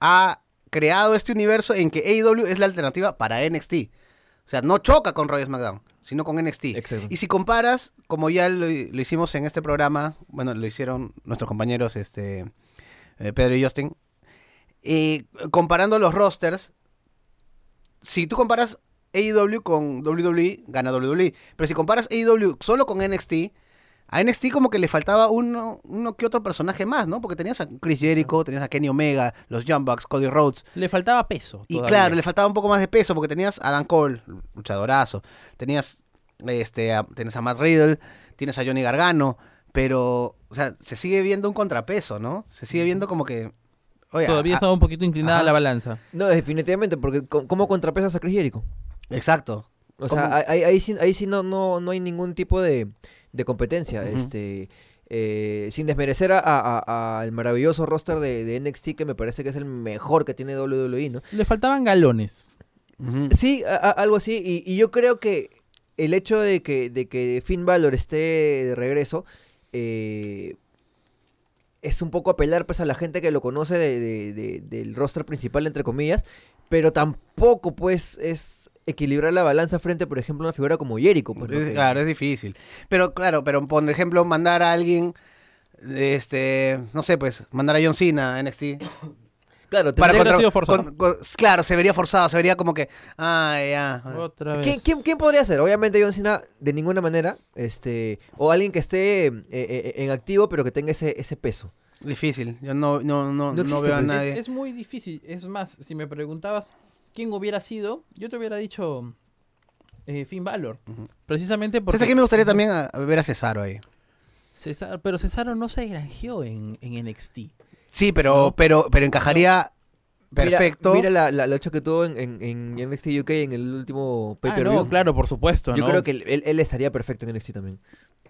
ha creado este universo en que AEW es la alternativa para NXT. O sea, no choca con Roy SmackDown, sino con NXT. Exacto. Y si comparas, como ya lo, lo hicimos en este programa, bueno, lo hicieron nuestros compañeros este, eh, Pedro y Justin, eh, comparando los rosters, si tú comparas AEW con WWE, gana WWE. Pero si comparas AEW solo con NXT, a NXT como que le faltaba uno, uno que otro personaje más, ¿no? Porque tenías a Chris Jericho, tenías a Kenny Omega, los Young Bucks, Cody Rhodes. Le faltaba peso. Y todavía. claro, le faltaba un poco más de peso porque tenías a Adam Cole, luchadorazo. Tenías, este, a, tenías a Matt Riddle, tienes a Johnny Gargano. Pero, o sea, se sigue viendo un contrapeso, ¿no? Se sigue viendo como que... Oye, Todavía a- estaba un poquito inclinada ajá. la balanza. No, definitivamente, porque ¿cómo contrapesas a Chris Jericho? Exacto. O ¿Cómo? sea, ahí, ahí sí, ahí sí no, no, no hay ningún tipo de, de competencia. Este eh, Sin desmerecer a- a- a- al maravilloso roster de, de NXT, que me parece que es el mejor que tiene WWE, ¿no? Le faltaban galones. Sí, a- a- algo así. Y, y yo creo que el hecho de que, de que Finn Balor esté de regreso eh, es un poco apelar pues a la gente que lo conoce de- de- de- del roster principal, entre comillas, pero tampoco pues es equilibrar la balanza frente, por ejemplo, a una figura como Jericho. Pues, claro, es difícil. Pero claro, pero por ejemplo, mandar a alguien, este, no sé, pues, mandar a John Cena a NXT. Claro, Para sido forzado. con- con- claro, se vería forzado, se vería como que, ah, ya. Otra vez. ¿Quién, quién, quién podría ser? Obviamente John Cena de ninguna manera, este, o alguien que esté eh, eh, en activo pero que tenga ese, ese peso. Difícil. Yo no, no, no, No veo a pues. nadie. Es muy difícil. Es más, si me preguntabas quién hubiera sido, yo te hubiera dicho eh, Finn Balor. Ujú. Precisamente porque... ¿Sabes a quién me gustaría también a, a ver a Cesaro ahí? Cesaro- pero Cesaro no se granjeó en, en NXT. Sí, pero, No. pero, pero encajaría perfecto. Mira, mira la, la lucha que tuvo en, en, en NXT UK en el último Ah, pay-per-view. no, claro, por supuesto. Yo ¿no? creo que él, él- estaría perfecto en NXT también.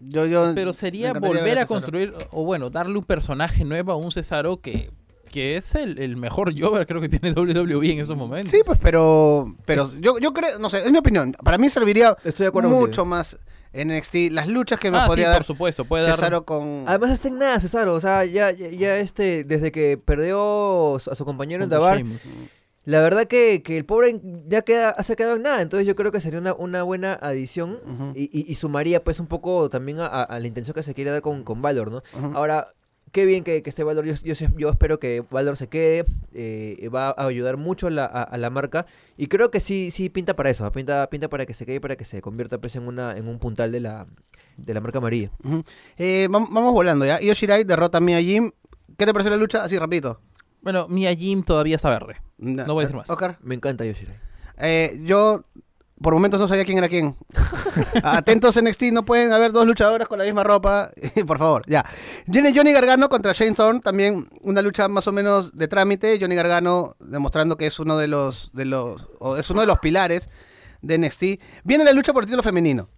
Yo, yo, Pero sería volver ver a construir, o bueno, darle un personaje nuevo a un Cesaro que, que es el, el mejor Jover creo que tiene WWE en esos momentos. Sí, pues, pero, pero yo, yo creo, no sé, es mi opinión. Para mí serviría Estoy de acuerdo mucho contigo. más en NXT. Las luchas que me ah, sí, podría por dar supuesto, puede dar... Cesaro con... Además está en nada, Cesaro. O sea, ya, ya, ya, este, desde que perdió a su compañero en Dabar, la verdad que, que el pobre ya queda, se ha quedado en nada. Entonces yo creo que sería una, una buena adición y, y- y sumaría pues un poco también a, a- a la intención que se quiere dar con, con Valor, ¿no? Ahora, qué bien que, que esté Valor. Yo, yo, yo espero que Valor se quede. eh, va a ayudar mucho a la, a- a la marca. Y creo que sí, sí pinta para eso. Pinta, pinta para que se quede y para que se convierta pues, en, una, en un puntal de la, de la marca amarilla. Eh, vam- vamos volando ya. Io Shirai derrota a Mia Jim. ¿Qué te pareció la lucha? Así, rapidito. Bueno, Mia Jim todavía está verde. No voy a decir más. Oscar. Me encanta Yoshirai. Eh, yo por momentos no sabía quién era quién. Atentos NXT, no pueden haber dos luchadoras con la misma ropa. por favor, ya. Viene Johnny Gargano contra Shane Thorne, también una lucha más o menos de trámite. Johnny Gargano demostrando que es uno de los, de los, o es uno de los pilares de NXT. Viene la lucha por el título femenino.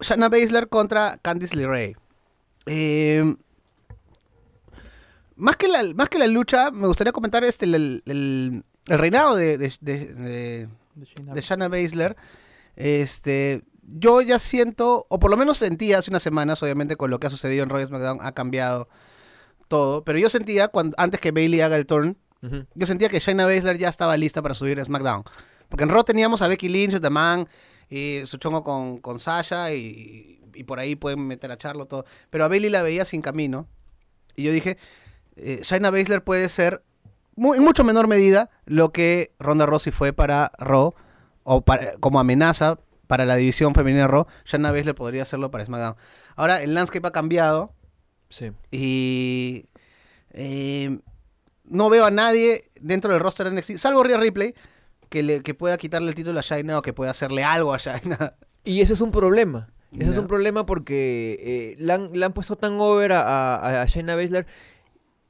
Shanna Baszler contra Candice LeRae. Eh, más, que la, más que la lucha, me gustaría comentar este, el, el- el reinado de, de, de- de- de Shanna Baszler. Este, yo ya siento, o por lo menos sentía hace unas semanas, obviamente con lo que ha sucedido en Royal SmackDown ha cambiado todo, pero yo sentía cuando, antes que Bailey haga el turn, yo sentía que Shayna Baszler ya estaba lista para subir a SmackDown. Porque en Raw teníamos a Becky Lynch, The Man, y su chongo con, con Sasha, y, y por ahí pueden meter a Charlo, todo. Pero a Bailey la veía sin camino. Y yo dije, eh, Shayna Baszler puede ser, en mucho menor medida, lo que Ronda Rousey fue para Raw, o para- como amenaza para la división femenina de Raw, Shayna Baszler podría hacerlo para SmackDown. Ahora, el landscape ha cambiado, Sí. y eh, no veo a nadie dentro del roster de NXT, salvo Rhea Ripley, que, le, que pueda quitarle el título a Shayna o que pueda hacerle algo a Shayna. Y ese es un problema. Ese es un problema porque eh, la, han, la han puesto tan over a, a, a Shayna Baszler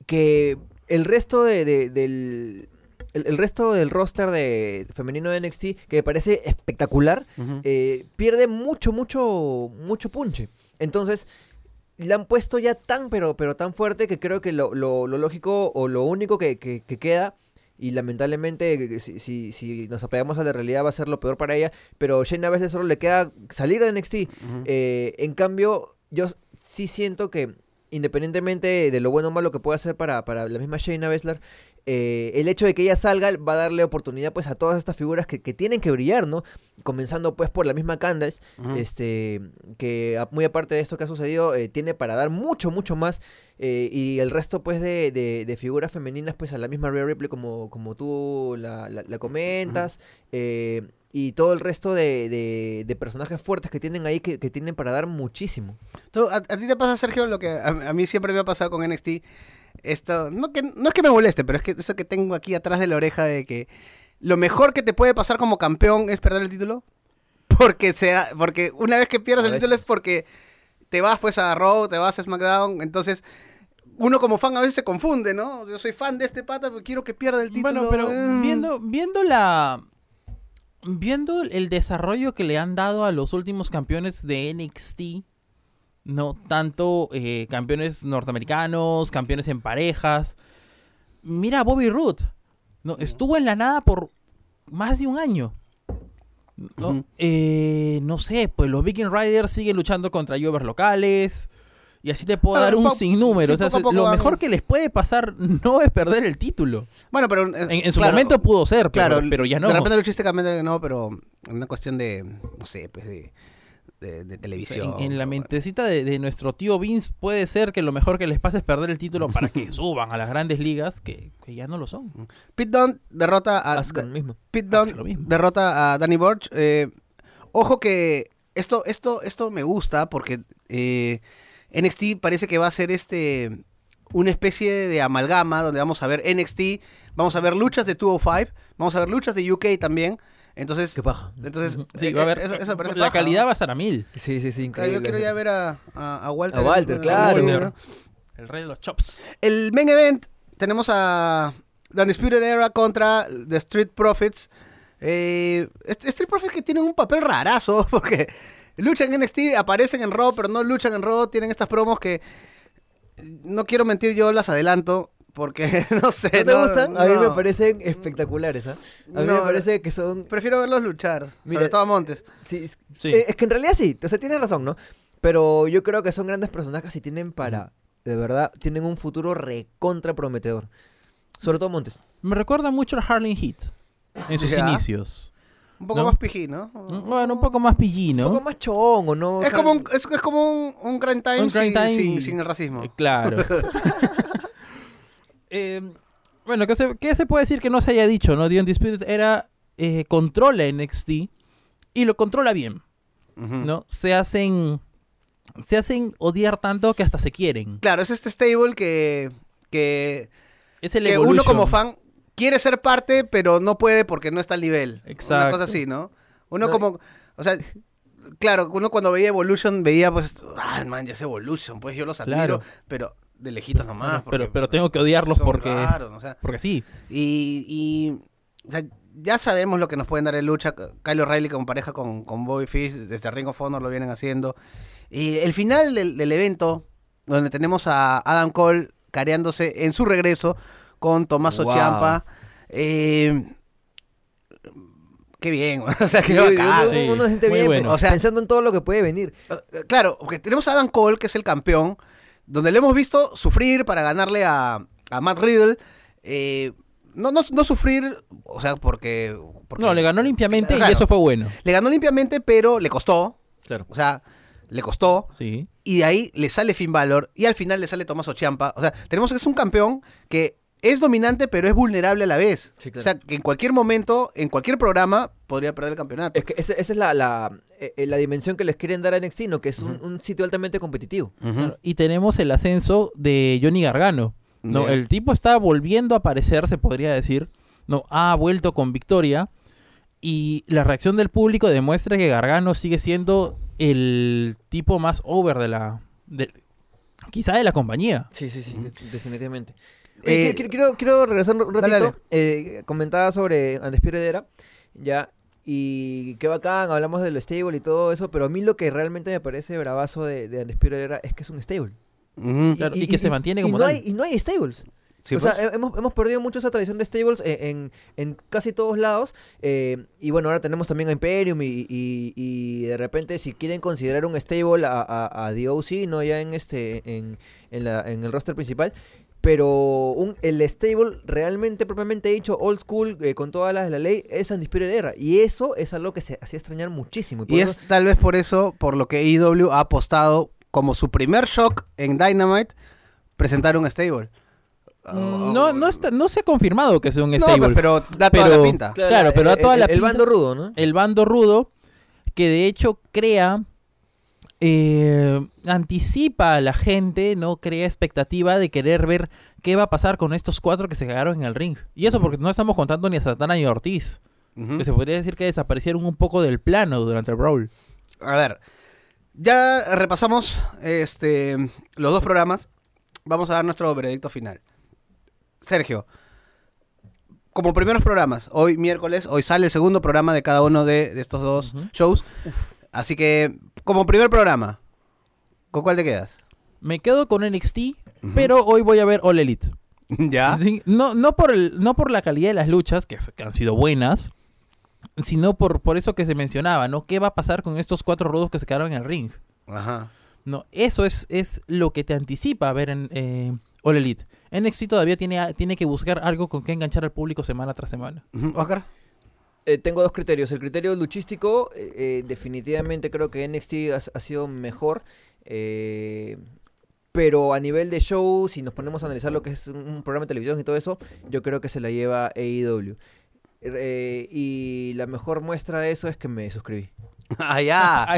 que el resto de, de- del el, el resto del roster de femenino de NXT que me parece espectacular eh, pierde mucho mucho mucho punche. Entonces la han puesto ya tan pero pero tan fuerte que creo que lo, lo- lo lógico o lo único que, que- que queda y lamentablemente eh, si, si, si nos apegamos a la realidad va a ser lo peor para ella pero Shayna a veces solo le queda salir de NXT eh, en cambio, yo sí siento que, independientemente de lo bueno o malo que pueda hacer para, para la misma Shayna Baszler, eh, el hecho de que ella salga va a darle oportunidad pues a todas estas figuras que, que tienen que brillar, ¿no? Comenzando pues por la misma Candace, este, que a- muy aparte de esto que ha sucedido, eh, tiene para dar mucho, mucho más. eh, y el resto pues de, de- de figuras femeninas, pues a la misma Rhea Ripley como, como tú la, la- la comentas. y todo el resto de, de- de personajes fuertes que tienen ahí que, que tienen para dar muchísimo. Tú, a, a ti te pasa, Sergio, lo que a, a mí siempre me ha pasado con NXT. Esto, no, que, no es que me moleste, pero es que eso que tengo aquí atrás de la oreja de que lo mejor que te puede pasar como campeón es perder el título. Porque, sea, porque una vez que pierdes A el título es porque te vas pues a Raw, te vas a SmackDown. Entonces, uno como fan a veces se confunde, ¿no? Yo soy fan de este pata, pero quiero que pierda el título. Bueno, pero eh. viendo, viendo la. Viendo el desarrollo que le han dado a los últimos campeones de NXT, no tanto eh, campeones norteamericanos, campeones en parejas. Mira a Bobby Roode. No, estuvo en la nada por más de un año. ¿no? Eh, no sé, pues los Viking Riders siguen luchando contra Jovers locales. Y así te puedo Ah, dar un sinnúmero. sí, o sea, poco a poco lo mejor que les puede pasar no es perder el título. Bueno, pero... eh, En, en su claro, momento pudo ser, pero, Claro, pero ya no. De repente luchísticamente no, pero una cuestión de, no sé, pues de, de, de televisión. en, en la mentecita de, de nuestro tío Vince puede ser que lo mejor que les pase es perder el título para que suban a las grandes ligas, que, que ya no lo son. Pete Dunne derrota a... Mismo. Pete Dunne lo mismo. derrota a Danny Burch. Eh, ojo que esto, esto, esto me gusta porque eh, NXT parece que va a ser este una especie de amalgama donde vamos a ver NXT, vamos a ver luchas de 205, vamos a ver luchas de UK también. Entonces, Qué paja. entonces Sí, eh, va a eso- eso parece la paja, calidad ¿no? va a estar a mil. Sí, sí, sí, Yo increíble. quiero ya ver a, a, a Walter. A Walter, claro. Walter. ¿no? El rey de los chops. El main event tenemos a The Undisputed Era contra The Street Profits. Eh, Street Profits que tienen un papel rarazo porque luchan en NXT, aparecen en Raw, pero no luchan en Raw. Tienen estas promos que no quiero mentir, yo las adelanto porque no sé. ¿No te gustan? A mí me no. parecen espectaculares, ¿ah? A mí No, me parece que son... Prefiero verlos luchar, Mira, sobre todo a Montes. Sí, es, Sí. eh, es que en realidad sí, o sea, tienes razón, ¿no? Pero yo creo que son grandes personajes y tienen para, de verdad, tienen un futuro recontra prometedor. Sobre todo Montes. Me recuerda mucho a Harlem Heat en sus Ya. inicios. Un poco ¿No? más pijí, ¿no? Bueno, un poco más Un pillino. poco más chongo, ¿no? Es como un, es, es como un, un grind time, Un grind sin, time sin- y- sin el racismo. Eh, Claro. Eh, bueno, ¿qué se, qué se puede decir que no se haya dicho? ¿no? The Undisputed era eh, controla NXT y lo controla bien. ¿no? Se hacen. Se hacen odiar tanto que hasta se quieren. Claro, es este stable que, que, Es el que uno como fan quiere ser parte, pero no puede porque no está al nivel. Una Exacto. cosa así, ¿no? Uno No, como, o sea, claro, uno cuando veía Evolution veía pues, ah, man, ya es Evolution, pues yo los admiro, Claro. pero de lejitos nomás. pero, porque pero tengo que odiarlos porque, raros, o sea, porque sí. y, y, o sea, ya sabemos lo que nos pueden dar en lucha. Kyle O'Reilly como pareja con, con Bobby Fish, desde Ring of Honor lo vienen haciendo. Y el final del, del evento, donde tenemos a Adam Cole careándose en su regreso con Tommaso Wow. Ciampa. eh, qué bien, o sea, qué Sí, bacán. uno se siente muy bien bueno. O sea- pensando en todo lo que puede venir. Eh, Claro, porque tenemos a Adam Cole, que es el campeón, donde le hemos visto sufrir para ganarle a, a Matt Riddle. eh, no, no, no sufrir, o sea, porque, porque- No, le ganó limpiamente Claro. y eso fue bueno. Le ganó limpiamente, pero le costó. Claro. O sea, le costó. Sí. Y de ahí le sale Finn Balor. Y al final le sale Tommaso Ciampa. O sea, tenemos que es un campeón que es dominante, pero es vulnerable a la vez. Sí, claro. O sea, que en cualquier momento, en cualquier programa, podría perder el campeonato. Es que esa, esa es la, la, eh, eh, la dimensión que les quieren dar a NXT, ¿no? Que es un, un sitio altamente competitivo. Claro, Y tenemos el ascenso de Johnny Gargano. No, Bien. el tipo está volviendo a aparecer, se podría decir. No, ha vuelto con victoria. Y la reacción del público demuestra que Gargano sigue siendo el tipo más over de la. de- quizá de la compañía. Sí, sí, sí, definitivamente. Eh, quiero, quiero, quiero regresar un ratito. dale, dale. Eh, comentaba sobre Undisputed Era, ya, y qué bacán, hablamos del stable y todo eso, pero a mí lo que realmente me parece bravazo de, de Undisputed Era es que es un stable. Ujú. Claro, y que se mantiene y como no tal. hay, y no hay stables. Sí, o sea, pues. he- hemos, hemos perdido mucho esa tradición de stables en, en- en casi todos lados. eh, y bueno, ahora tenemos también a Imperium y, y- y de repente si quieren considerar un stable a, a, a The OC, no ya en, este, en, en, la- en el roster principal. Pero un, el stable realmente propiamente dicho, old school, eh, con todas las de la ley, es Undisputed Era. Y eso es algo que se hacía extrañar muchísimo. Y eso- es tal vez por eso, por lo que AEW ha apostado como su primer shock en Dynamite, presentar un stable. Mm, No, no, está, no se ha confirmado que sea un No, stable. pues, pero da toda Pero- la pinta. claro, pero da el- toda el- la El pinta. bando rudo, ¿no? el bando rudo, que de hecho crea, eh, anticipa a la gente, ¿no? Crea expectativa de querer ver qué va a pasar con estos cuatro que se cagaron en el ring. Y eso porque no estamos contando ni a Satana ni a Ortiz, que se podría decir que desaparecieron un poco del plano durante el Brawl. A ver, ya repasamos este, los dos programas. Vamos a dar nuestro veredicto final. Sergio, como primeros programas, hoy miércoles, hoy sale el segundo programa de cada uno de, de estos dos shows. Así que, como primer programa, ¿con cuál te quedas? Me quedo con NXT, pero hoy voy a ver All Elite. ¿Ya? Sí, no, no, por el, no por la calidad de las luchas, que, que han sido buenas, sino por, por eso que se mencionaba, ¿no? ¿Qué va a pasar con estos cuatro rudos que se quedaron en el ring? Ajá. No, eso es, es lo que te anticipa a ver en eh, All Elite. NXT todavía tiene, tiene que buscar algo con que enganchar al público semana tras semana. Oscar. Eh, tengo dos criterios. El criterio luchístico, eh, eh, definitivamente creo que NXT ha, ha sido mejor. eh, pero a nivel de show, si nos ponemos a analizar lo que es un programa de televisión y todo eso, yo creo que se la lleva AEW. Eh, y la mejor muestra de eso es que me suscribí. Ah. Ay,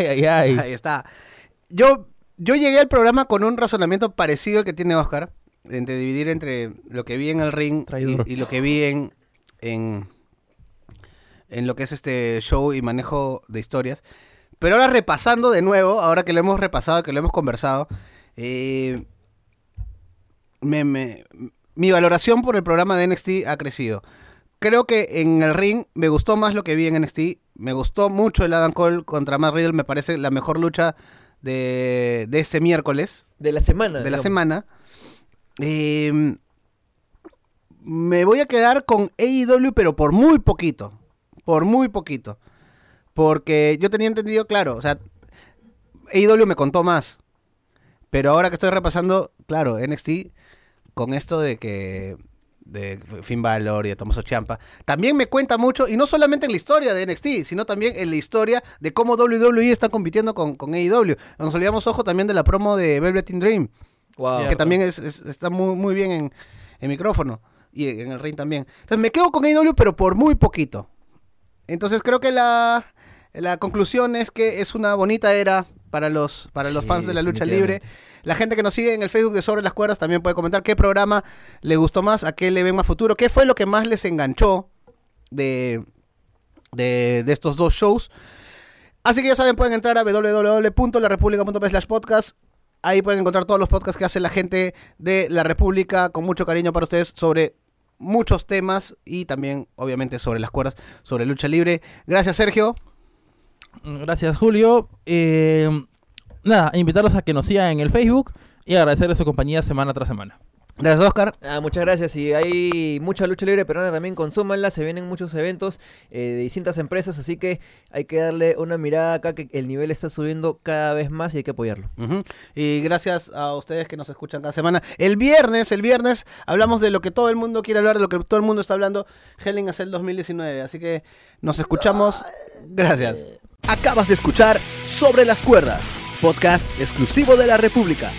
ay, ay. Ahí está. Yo, yo llegué al programa con un razonamiento parecido al que tiene Oscar, entre dividir entre lo que vi en el ring y, y lo que vi en, en, en lo que es este show y manejo de historias. Pero ahora repasando de nuevo, ahora que lo hemos repasado, que lo hemos conversado, eh, me- me- mi valoración por el programa de NXT ha crecido. Creo que en el ring me gustó más lo que vi en NXT. Me gustó mucho el Adam Cole contra Matt Riddle. Me parece la mejor lucha de, de este miércoles, De la semana. de la semana. Eh, me voy a quedar con AEW, pero por muy poquito. Por muy poquito. Porque yo tenía entendido, claro, o sea, AEW me contó más. Pero ahora que estoy repasando, claro, NXT, con esto de que de Finn Balor y de Tommaso Ciampa, también me cuenta mucho, y no solamente en la historia de NXT, sino también en la historia de cómo WWE está compitiendo con, con AEW. Nos olvidamos, ojo, también de la promo de Velvet in Dream, Wow. Que también es, es- está muy, muy bien en, en micrófono y en el ring también. Entonces me quedo con AEW, pero por muy poquito. Entonces creo que la, la conclusión es que es una bonita era para los, para los Sí, fans de la lucha libre. La gente que nos sigue en el Facebook de Sobre las Cuerdas también puede comentar qué programa le gustó más, a qué le ven más futuro, qué fue lo que más les enganchó de, de, de estos dos shows. Así que ya saben, pueden entrar a www.larepublica.p slash podcast. Ahí pueden encontrar todos los podcasts que hace la gente de La República con mucho cariño para ustedes sobre muchos temas y también, obviamente, sobre las cuerdas, sobre lucha libre. Gracias, Sergio. Gracias, Julio. Eh, nada, invitarlos a que nos sigan en el Facebook y agradecerles su compañía semana tras semana. Gracias, Oscar. Ah, muchas gracias. Y hay mucha lucha libre peruana también, consúmanla. Se vienen muchos eventos eh, de distintas empresas, así que hay que darle una mirada acá que el nivel está subiendo cada vez más y hay que apoyarlo. Y gracias a ustedes que nos escuchan cada semana. El viernes, el viernes hablamos de lo que todo el mundo quiere hablar, de lo que todo el mundo está hablando, a Cell 2019. Así que nos escuchamos. Gracias. Acabas de escuchar Sobre las Cuerdas, podcast exclusivo de la República.